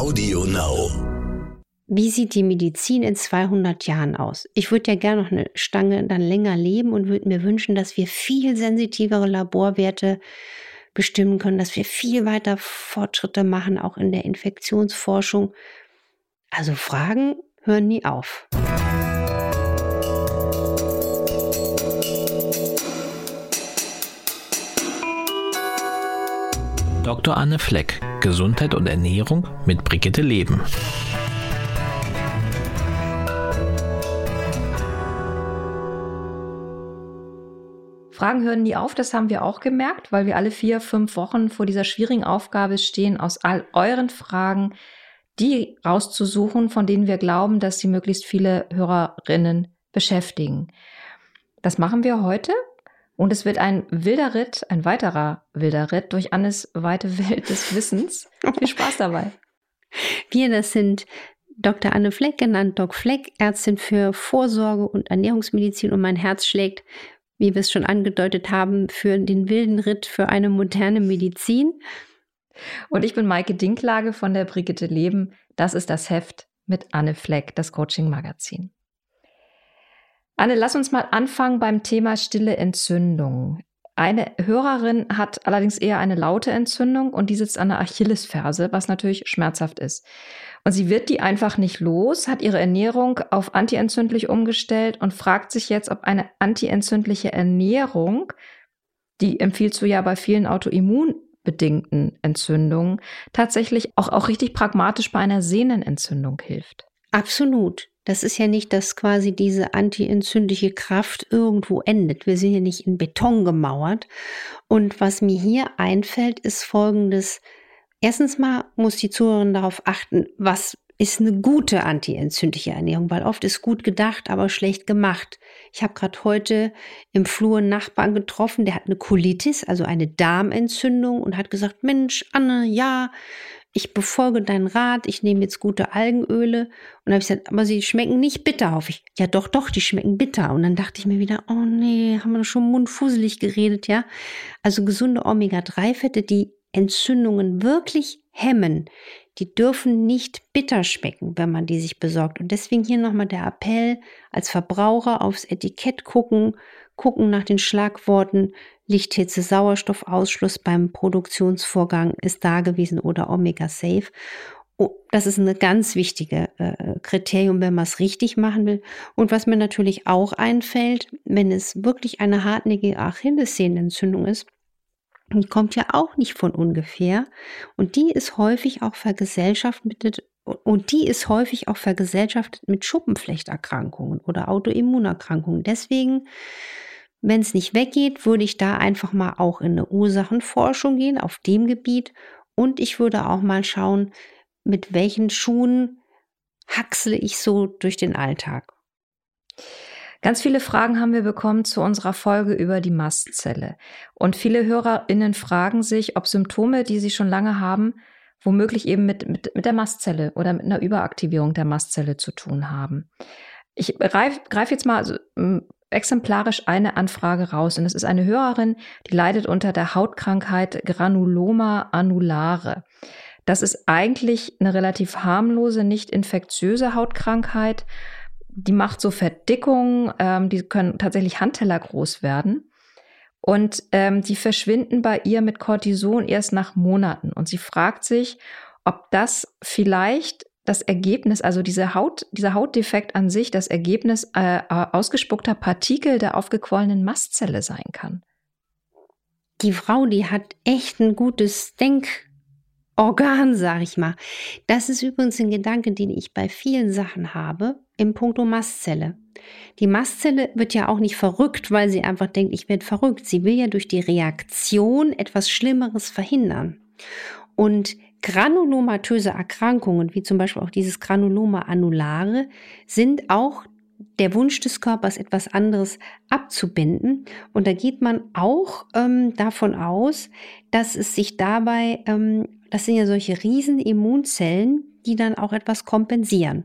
Audio Now. Wie sieht die Medizin in 200 Jahren aus? Ich würde ja gerne noch eine Stange dann länger leben und würde mir wünschen, dass wir viel sensitivere Laborwerte bestimmen können, dass wir viel weiter Fortschritte machen, auch in der Infektionsforschung. Also Fragen hören nie auf. Dr. Anne Fleck, Gesundheit und Ernährung mit Brigitte Leben. Fragen hören nie auf, das haben wir auch gemerkt, weil wir alle vier, fünf Wochen vor dieser schwierigen Aufgabe stehen, aus all euren Fragen die rauszusuchen, von denen wir glauben, dass sie möglichst viele Hörerinnen beschäftigen. Das machen wir heute und es wird ein wilder Ritt, ein weiterer wilder Ritt durch Annes weite Welt des Wissens. Viel Spaß dabei. Wir, das sind Dr. Anne Fleck, genannt Doc Fleck, Ärztin für Vorsorge und Ernährungsmedizin und mein Herz schlägt, wie wir es schon angedeutet haben, für den wilden Ritt für eine moderne Medizin. Und ich bin Maike Dinklage von der Brigitte Leben. Das ist das Heft mit Anne Fleck, das Coaching Magazin. Anne, lass uns mal anfangen beim Thema stille Entzündung. Eine Hörerin hat allerdings eher eine laute Entzündung und die sitzt an der Achillesferse, was natürlich schmerzhaft ist. Und sie wird die einfach nicht los, hat ihre Ernährung auf antientzündlich umgestellt und fragt sich jetzt, ob eine antientzündliche Ernährung, die empfiehlst du ja bei vielen autoimmunbedingten Entzündungen, tatsächlich auch, auch richtig pragmatisch bei einer Sehnenentzündung hilft. Absolut. Das ist ja nicht, dass quasi diese antientzündliche Kraft irgendwo endet. Wir sind ja nicht in Beton gemauert. Und was mir hier einfällt, ist folgendes. Erstens mal muss die Zuhörerin darauf achten, was ist eine gute antientzündliche Ernährung, weil oft ist gut gedacht, aber schlecht gemacht. Ich habe gerade heute im Flur einen Nachbarn getroffen, der hat eine Colitis, also eine Darmentzündung und hat gesagt, Mensch, Anne, ja, ich befolge deinen Rat, ich nehme jetzt gute Algenöle. Und habe ich gesagt, aber sie schmecken nicht bitter, hoffe ich. Ja, doch, doch, die schmecken bitter. Und dann dachte ich mir wieder, oh nee, haben wir schon mundfuselig geredet, ja. Also gesunde Omega-3-Fette, die Entzündungen wirklich hemmen, die dürfen nicht bitter schmecken, wenn man die sich besorgt. Und deswegen hier nochmal der Appell als Verbraucher aufs Etikett gucken, gucken nach den Schlagworten Lichthitze, Sauerstoffausschluss beim Produktionsvorgang ist da gewesen oder Omega Safe. Oh, das ist eine ganz wichtige äh, Kriterium, wenn man es richtig machen will. Und was mir natürlich auch einfällt, wenn es wirklich eine hartnäckige Achillessehnenentzündung ist, kommt ja auch nicht von ungefähr. Und die ist häufig auch vergesellschaftet und die ist häufig auch vergesellschaftet mit Schuppenflechterkrankungen oder Autoimmunerkrankungen. Deswegen wenn es nicht weggeht, würde ich da einfach mal auch in eine Ursachenforschung gehen auf dem Gebiet und ich würde auch mal schauen, mit welchen Schuhen haxle ich so durch den Alltag. Ganz viele Fragen haben wir bekommen zu unserer Folge über die Mastzelle. Und viele HörerInnen fragen sich, ob Symptome, die sie schon lange haben, womöglich eben mit, mit, mit der Mastzelle oder mit einer Überaktivierung der Mastzelle zu tun haben. Ich greife greif jetzt mal also, exemplarisch eine Anfrage raus. Und es ist eine Hörerin, die leidet unter der Hautkrankheit Granuloma annulare. Das ist eigentlich eine relativ harmlose, nicht infektiöse Hautkrankheit. Die macht so Verdickungen, ähm, die können tatsächlich Handteller groß werden. Und ähm, die verschwinden bei ihr mit Cortison erst nach Monaten. Und sie fragt sich, ob das vielleicht das Ergebnis, also diese Haut, dieser Hautdefekt an sich, das Ergebnis äh, äh, ausgespuckter Partikel der aufgequollenen Mastzelle sein kann. Die Frau, die hat echt ein gutes Denkorgan, sag ich mal. Das ist übrigens ein Gedanke, den ich bei vielen Sachen habe, im Punkto Mastzelle. Die Mastzelle wird ja auch nicht verrückt, weil sie einfach denkt, ich werde verrückt. Sie will ja durch die Reaktion etwas Schlimmeres verhindern. Und granulomatöse Erkrankungen, wie zum Beispiel auch dieses Granuloma annulare, sind auch der Wunsch des Körpers, etwas anderes abzubinden. Und da geht man auch ähm, davon aus, dass es sich dabei, ähm, das sind ja solche riesen Immunzellen, die dann auch etwas kompensieren.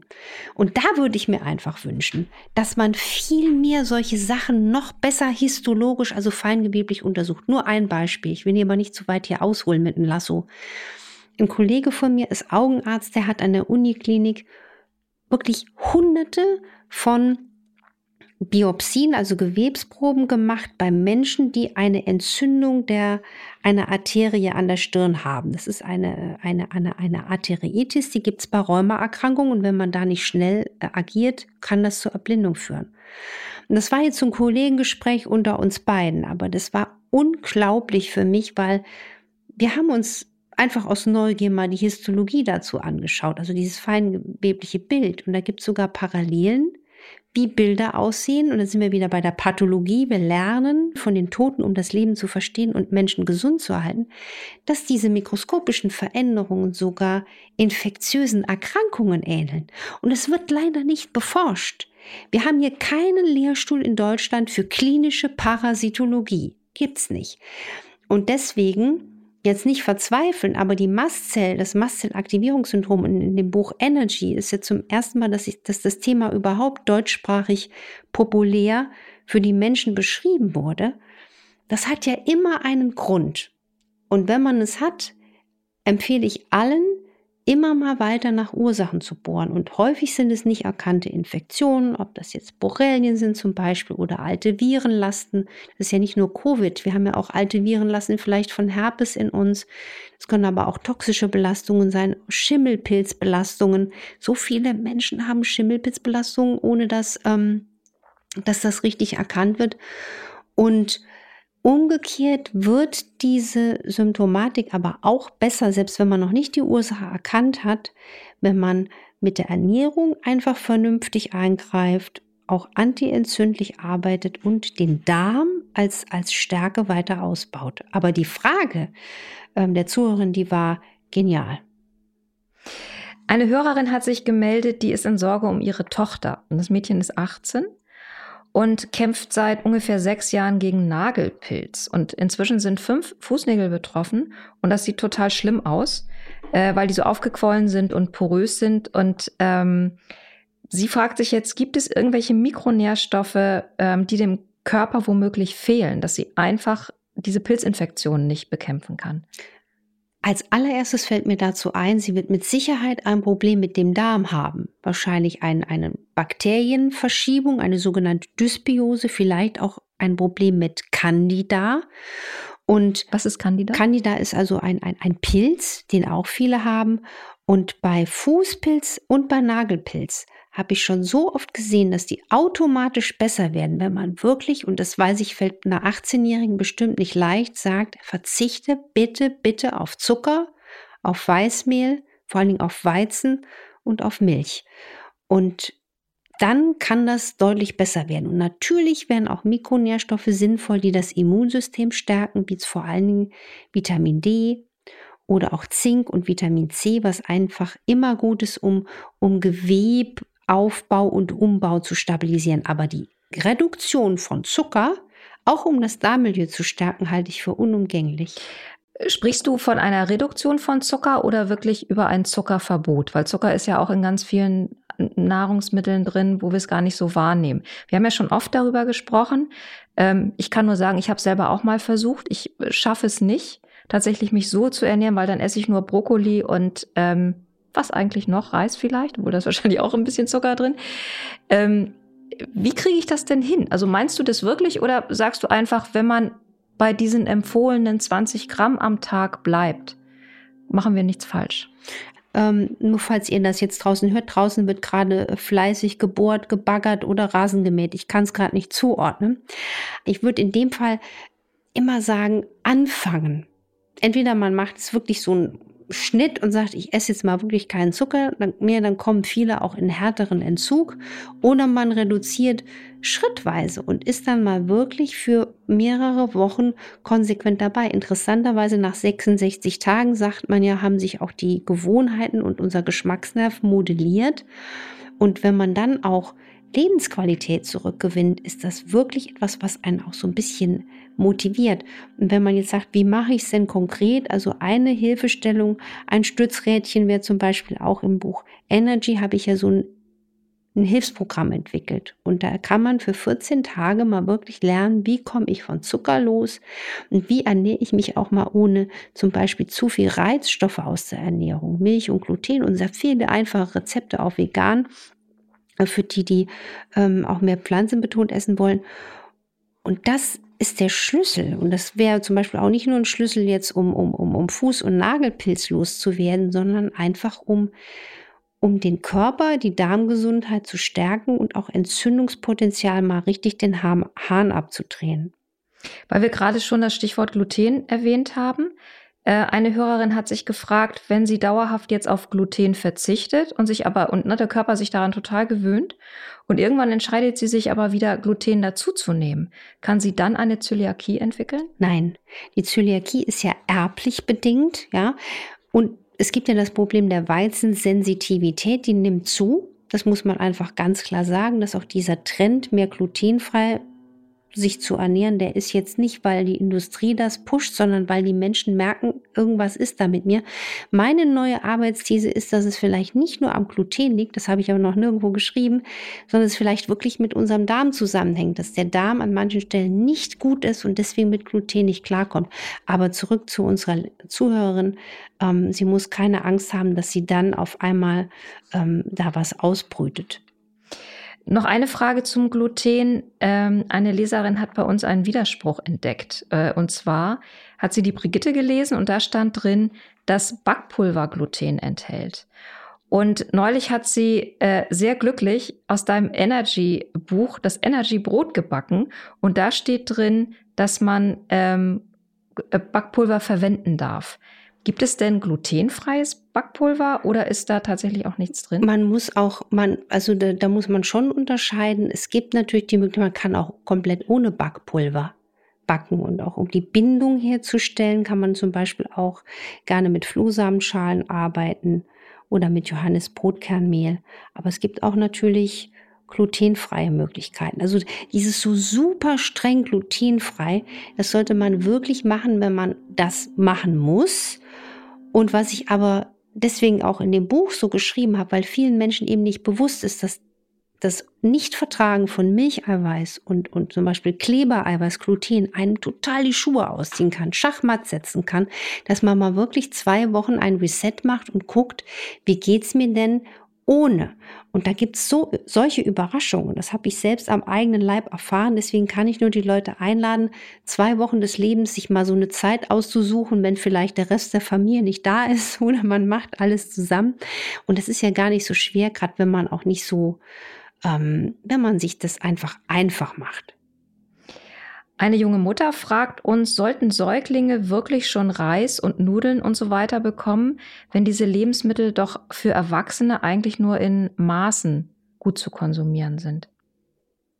Und da würde ich mir einfach wünschen, dass man viel mehr solche Sachen noch besser histologisch, also feingeweblich untersucht. Nur ein Beispiel. Ich will hier aber nicht zu weit hier ausholen mit einem Lasso. ein Kollege von mir ist Augenarzt, der hat an der Uniklinik wirklich hunderte von Biopsien, also Gewebsproben gemacht bei Menschen, die eine Entzündung der einer Arterie an der Stirn haben. Das ist eine, eine, eine, eine Arteriitis, die gibt es bei Rheumaerkrankungen und wenn man da nicht schnell äh, agiert, kann das zur Erblindung führen. Und das war jetzt ein Kollegengespräch unter uns beiden, aber das war unglaublich für mich, weil wir haben uns einfach aus Neugier mal die Histologie dazu angeschaut, also dieses feingewebliche Bild. Und da gibt es sogar Parallelen wie Bilder aussehen. Und dann sind wir wieder bei der Pathologie. Wir lernen von den Toten, um das Leben zu verstehen und Menschen gesund zu erhalten, dass diese mikroskopischen Veränderungen sogar infektiösen Erkrankungen ähneln. Und es wird leider nicht beforscht. Wir haben hier keinen Lehrstuhl in Deutschland für klinische Parasitologie. Gibt's nicht. Und deswegen jetzt nicht verzweifeln, aber die Mastzell, das Mastzellaktivierungssyndrom in, in, dem Buch Energy ist jetzt zum ersten Mal, dass, ich, dass das Thema überhaupt deutschsprachig populär für die Menschen beschrieben wurde. Das hat ja immer einen Grund. Und wenn man es hat, empfehle ich allen, immer mal weiter nach Ursachen zu bohren. Und häufig sind es nicht erkannte Infektionen, ob das jetzt Borrelien sind zum Beispiel oder alte Virenlasten. Das ist ja nicht nur Covid, wir haben ja auch alte Virenlasten vielleicht von Herpes in uns. Es können aber auch toxische Belastungen sein, Schimmelpilzbelastungen. So viele Menschen haben Schimmelpilzbelastungen, ohne dass, ähm, dass das richtig erkannt wird. Und Umgekehrt wird diese Symptomatik aber auch besser, selbst wenn man noch nicht die Ursache erkannt hat, wenn man mit der Ernährung einfach vernünftig eingreift, auch antientzündlich arbeitet und den Darm als, als Stärke weiter ausbaut. Aber die Frage ähm, der Zuhörerin, die war genial. Eine Hörerin hat sich gemeldet, die ist in Sorge um ihre Tochter. Und das Mädchen ist 18 und kämpft seit ungefähr sechs Jahren gegen Nagelpilz. Und inzwischen sind fünf Fußnägel betroffen und das sieht total schlimm aus, äh, weil die so aufgequollen sind und porös sind. Und ähm, sie fragt sich jetzt, gibt es irgendwelche Mikronährstoffe, ähm, die dem Körper womöglich fehlen, dass sie einfach diese Pilzinfektionen nicht bekämpfen kann? Als allererstes fällt mir dazu ein, sie wird mit Sicherheit ein Problem mit dem Darm haben. Wahrscheinlich ein, eine Bakterienverschiebung, eine sogenannte Dysbiose, vielleicht auch ein Problem mit Candida. Und was ist Candida? Candida ist also ein, ein, ein Pilz, den auch viele haben. Und bei Fußpilz und bei Nagelpilz habe ich schon so oft gesehen, dass die automatisch besser werden, wenn man wirklich, und das weiß ich, fällt einer 18-Jährigen bestimmt nicht leicht, sagt, verzichte bitte, bitte auf Zucker, auf Weißmehl, vor allen Dingen auf Weizen und auf Milch. Und dann kann das deutlich besser werden. Und natürlich wären auch Mikronährstoffe sinnvoll, die das Immunsystem stärken, wie vor allen Dingen Vitamin D oder auch Zink und Vitamin C, was einfach immer gut ist, um, um Geweb, Aufbau und Umbau zu stabilisieren. Aber die Reduktion von Zucker, auch um das Darmmilieu zu stärken, halte ich für unumgänglich. Sprichst du von einer Reduktion von Zucker oder wirklich über ein Zuckerverbot? Weil Zucker ist ja auch in ganz vielen Nahrungsmitteln drin, wo wir es gar nicht so wahrnehmen. Wir haben ja schon oft darüber gesprochen. Ähm, ich kann nur sagen, ich habe selber auch mal versucht. Ich schaffe es nicht, tatsächlich mich so zu ernähren, weil dann esse ich nur Brokkoli und ähm, was eigentlich noch? Reis vielleicht, obwohl da ist wahrscheinlich auch ein bisschen Zucker drin. Ähm, wie kriege ich das denn hin? Also meinst du das wirklich oder sagst du einfach, wenn man bei diesen empfohlenen 20 Gramm am Tag bleibt, machen wir nichts falsch? Ähm, nur falls ihr das jetzt draußen hört, draußen wird gerade fleißig gebohrt, gebaggert oder Rasen gemäht. Ich kann es gerade nicht zuordnen. Ich würde in dem Fall immer sagen, anfangen. Entweder man macht es wirklich so ein Schnitt und sagt, ich esse jetzt mal wirklich keinen Zucker mehr, dann kommen viele auch in härteren Entzug. Oder man reduziert schrittweise und ist dann mal wirklich für mehrere Wochen konsequent dabei. Interessanterweise nach 66 Tagen, sagt man ja, haben sich auch die Gewohnheiten und unser Geschmacksnerv modelliert. Und wenn man dann auch Lebensqualität zurückgewinnt, ist das wirklich etwas, was einen auch so ein bisschen motiviert. Und wenn man jetzt sagt, wie mache ich es denn konkret? Also eine Hilfestellung, ein Stützrädchen wäre zum Beispiel auch im Buch Energy, habe ich ja so ein ein Hilfsprogramm entwickelt. Und da kann man für 14 Tage mal wirklich lernen, wie komme ich von Zucker los und wie ernähre ich mich auch mal ohne zum Beispiel zu viel Reizstoffe aus der Ernährung. Milch und Gluten und sehr viele einfache Rezepte auch vegan für die, die ähm, auch mehr pflanzenbetont essen wollen. Und das ist der Schlüssel. Und das wäre zum Beispiel auch nicht nur ein Schlüssel jetzt, um, um, um, um Fuß- und Nagelpilz loszuwerden, sondern einfach um, um den Körper, die Darmgesundheit zu stärken und auch Entzündungspotenzial mal richtig den Hahn, Hahn abzudrehen. Weil wir gerade schon das Stichwort Gluten erwähnt haben. Äh, eine Hörerin hat sich gefragt, wenn sie dauerhaft jetzt auf Gluten verzichtet und sich aber und ne, der Körper sich daran total gewöhnt und irgendwann entscheidet sie sich aber wieder Gluten dazuzunehmen, kann sie dann eine Zöliakie entwickeln? Nein, die Zöliakie ist ja erblich bedingt, ja, und es gibt ja das Problem der Weizensensitivität, die nimmt zu. Das muss man einfach ganz klar sagen, dass auch dieser Trend mehr glutenfrei sich zu ernähren, der ist jetzt nicht, weil die Industrie das pusht, sondern weil die Menschen merken, irgendwas ist da mit mir. Meine neue Arbeitsthese ist, dass es vielleicht nicht nur am Gluten liegt, das habe ich aber noch nirgendwo geschrieben, sondern es vielleicht wirklich mit unserem Darm zusammenhängt, dass der Darm an manchen Stellen nicht gut ist und deswegen mit Gluten nicht klarkommt. Aber zurück zu unserer Zuhörerin, ähm, sie muss keine Angst haben, dass sie dann auf einmal ähm, da was ausbrütet. Noch eine Frage zum Gluten. Ähm, eine Leserin hat bei uns einen Widerspruch entdeckt. Äh, und zwar hat sie die Brigitte gelesen und da stand drin, dass Backpulver Gluten enthält. Und neulich hat sie äh, sehr glücklich aus deinem Energy-Buch das Energy-Brot gebacken. Und da steht drin, dass man ähm, Backpulver verwenden darf. Gibt es denn glutenfreies Backpulver oder ist da tatsächlich auch nichts drin? Man muss auch, man, also da, da muss man schon unterscheiden. Es gibt natürlich die Möglichkeit, man kann auch komplett ohne Backpulver backen und auch um die Bindung herzustellen, kann man zum Beispiel auch gerne mit Flohsamenschalen arbeiten oder mit Johannisbrotkernmehl. Aber es gibt auch natürlich glutenfreie Möglichkeiten. Also dieses so super streng glutenfrei, das sollte man wirklich machen, wenn man das machen muss und was ich aber deswegen auch in dem Buch so geschrieben habe, weil vielen Menschen eben nicht bewusst ist, dass das Nichtvertragen von Milcheiweiß und, und zum Beispiel Klebereiweiß, Gluten, einem total die Schuhe ausziehen kann, Schachmatt setzen kann, dass man mal wirklich zwei Wochen ein Reset macht und guckt, wie geht's mir denn ohne. Und da gibt's so solche Überraschungen. Das habe ich selbst am eigenen Leib erfahren. Deswegen kann ich nur die Leute einladen, zwei Wochen des Lebens sich mal so eine Zeit auszusuchen, wenn vielleicht der Rest der Familie nicht da ist oder man macht alles zusammen. Und das ist ja gar nicht so schwer, gerade wenn man auch nicht so, ähm, wenn man sich das einfach einfach macht. Eine junge Mutter fragt uns, sollten Säuglinge wirklich schon Reis und Nudeln und so weiter bekommen, wenn diese Lebensmittel doch für Erwachsene eigentlich nur in Maßen gut zu konsumieren sind?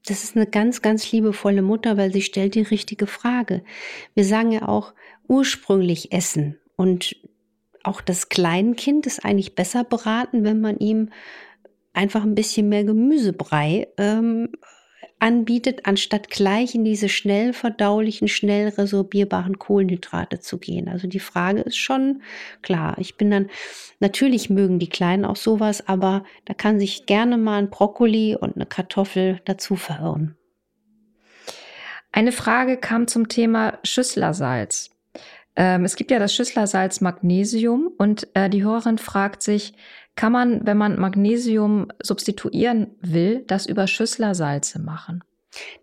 Das ist eine ganz, ganz liebevolle Mutter, weil sie stellt die richtige Frage. Wir sagen ja auch ursprünglich essen und auch das Kleinkind ist eigentlich besser beraten, wenn man ihm einfach ein bisschen mehr Gemüsebrei ähm, anbietet, anstatt gleich in diese schnell verdaulichen, schnell resorbierbaren Kohlenhydrate zu gehen. Also die Frage ist schon klar. Ich bin dann, natürlich mögen die Kleinen auch sowas, aber da kann sich gerne mal ein Brokkoli und eine Kartoffel dazu verirren. Eine Frage kam zum Thema Schüsslersalz. Ähm, es gibt ja das Schüsslersalz Magnesium und äh, die Hörerin fragt sich, kann man, wenn man Magnesium substituieren will, das über Schüsslersalze machen?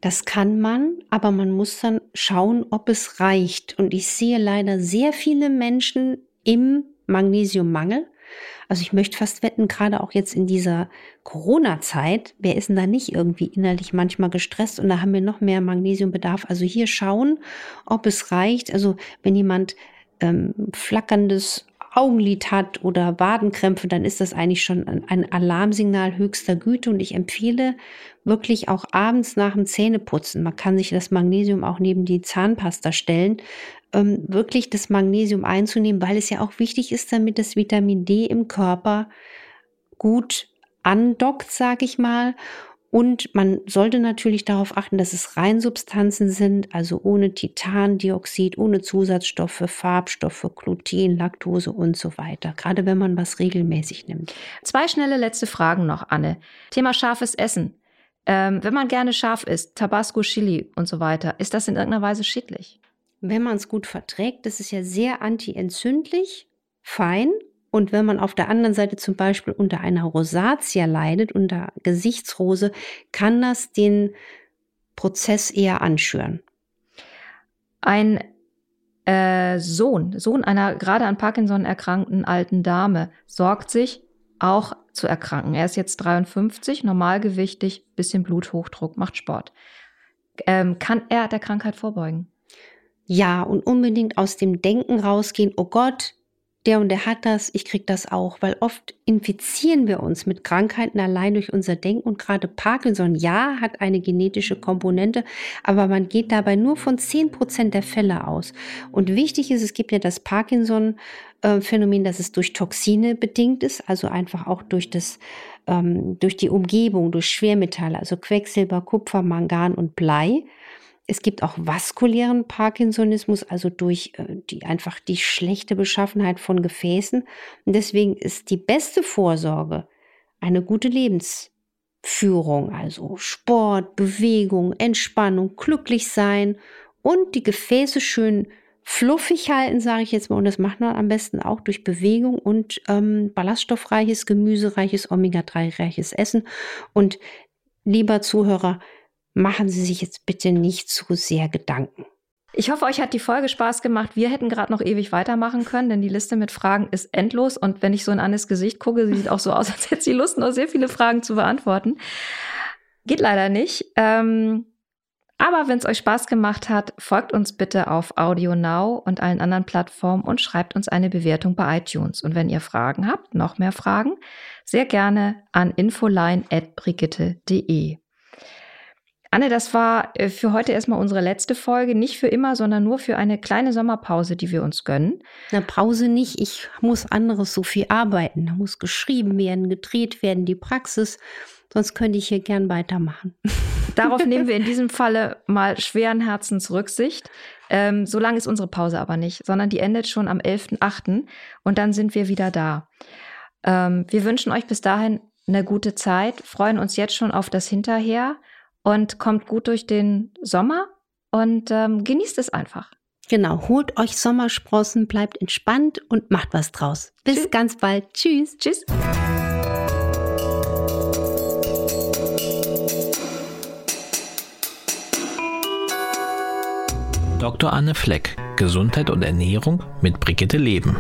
Das kann man, aber man muss dann schauen, ob es reicht. Und ich sehe leider sehr viele Menschen im Magnesiummangel. Also ich möchte fast wetten, gerade auch jetzt in dieser Corona-Zeit, wer ist denn da nicht irgendwie innerlich manchmal gestresst und da haben wir noch mehr Magnesiumbedarf. Also hier schauen, ob es reicht. Also wenn jemand ähm, flackerndes Augenlid hat oder Wadenkrämpfe, dann ist das eigentlich schon ein Alarmsignal höchster Güte. Und ich empfehle wirklich auch abends nach dem Zähneputzen, man kann sich das Magnesium auch neben die Zahnpasta stellen, ähm, wirklich das Magnesium einzunehmen, weil es ja auch wichtig ist, damit das Vitamin D im Körper gut andockt, sag ich mal, Und man sollte natürlich darauf achten, dass es Reinsubstanzen sind, also ohne Titandioxid, ohne Zusatzstoffe, Farbstoffe, Gluten, Laktose und so weiter. Gerade wenn man was regelmäßig nimmt. Zwei schnelle letzte Fragen noch, Anne. Thema scharfes Essen. Ähm, wenn man gerne scharf isst, Tabasco, Chili und so weiter, ist das in irgendeiner Weise schädlich? Wenn man es gut verträgt, das ist ja sehr antientzündlich, fein und wenn man auf der anderen Seite zum Beispiel unter einer Rosatia leidet, unter Gesichtsrose, kann das den Prozess eher anschüren. Ein äh, Sohn, Sohn einer gerade an Parkinson erkrankten alten Dame, sorgt sich auch zu erkranken. Er ist jetzt 53, normalgewichtig, bisschen Bluthochdruck, macht Sport. Ähm, kann er der Krankheit vorbeugen? Ja, und unbedingt aus dem Denken rausgehen, oh Gott, der und der hat das, ich krieg das auch, weil oft infizieren wir uns mit Krankheiten allein durch unser Denken und gerade Parkinson, ja, hat eine genetische Komponente, aber man geht dabei nur von zehn Prozent der Fälle aus. Und wichtig ist, es gibt ja das Parkinson-Phänomen, dass es durch Toxine bedingt ist, also einfach auch durch das, ähm, durch die Umgebung, durch Schwermetalle, also Quecksilber, Kupfer, Mangan und Blei. Es gibt auch vaskulären Parkinsonismus, also durch äh, die einfach die schlechte Beschaffenheit von Gefäßen. Und deswegen ist die beste Vorsorge eine gute Lebensführung, also Sport, Bewegung, Entspannung, glücklich sein und die Gefäße schön fluffig halten, sage ich jetzt mal. Und das macht man am besten auch durch Bewegung und ähm, ballaststoffreiches, gemüsereiches, Omega-3-reiches Essen. Und lieber Zuhörer, machen Sie sich jetzt bitte nicht zu sehr Gedanken. Ich hoffe, euch hat die Folge Spaß gemacht. Wir hätten gerade noch ewig weitermachen können, denn die Liste mit Fragen ist endlos. Und wenn ich so in Annes Gesicht gucke, sieht auch so aus, als hätte sie Lust, noch sehr viele Fragen zu beantworten. Geht leider nicht. Ähm, aber wenn es euch Spaß gemacht hat, folgt uns bitte auf Audio Now und allen anderen Plattformen und schreibt uns eine Bewertung bei iTunes. Und wenn ihr Fragen habt, noch mehr Fragen, sehr gerne an infoline.brigitte.de. Anne, das war äh, für heute erstmal unsere letzte Folge. Nicht für immer, sondern nur für eine kleine Sommerpause, die wir uns gönnen. Eine Pause nicht. Ich muss anderes so viel arbeiten. Da muss geschrieben werden, gedreht werden, die Praxis. Sonst könnte ich hier gern weitermachen. Darauf nehmen wir in diesem Falle mal schweren Herzens Rücksicht. Ähm, so lange ist unsere Pause aber nicht, sondern die endet schon am 11.8. und dann sind wir wieder da. Ähm, wir wünschen euch bis dahin eine gute Zeit, freuen uns jetzt schon auf das Hinterher und kommt gut durch den Sommer und ähm, genießt es einfach. Genau, holt euch Sommersprossen, bleibt entspannt und macht was draus. Bis Tschüss. ganz bald. Tschüss. Tschüss. Dr. Anne Fleck, Gesundheit und Ernährung mit Brigitte Leben.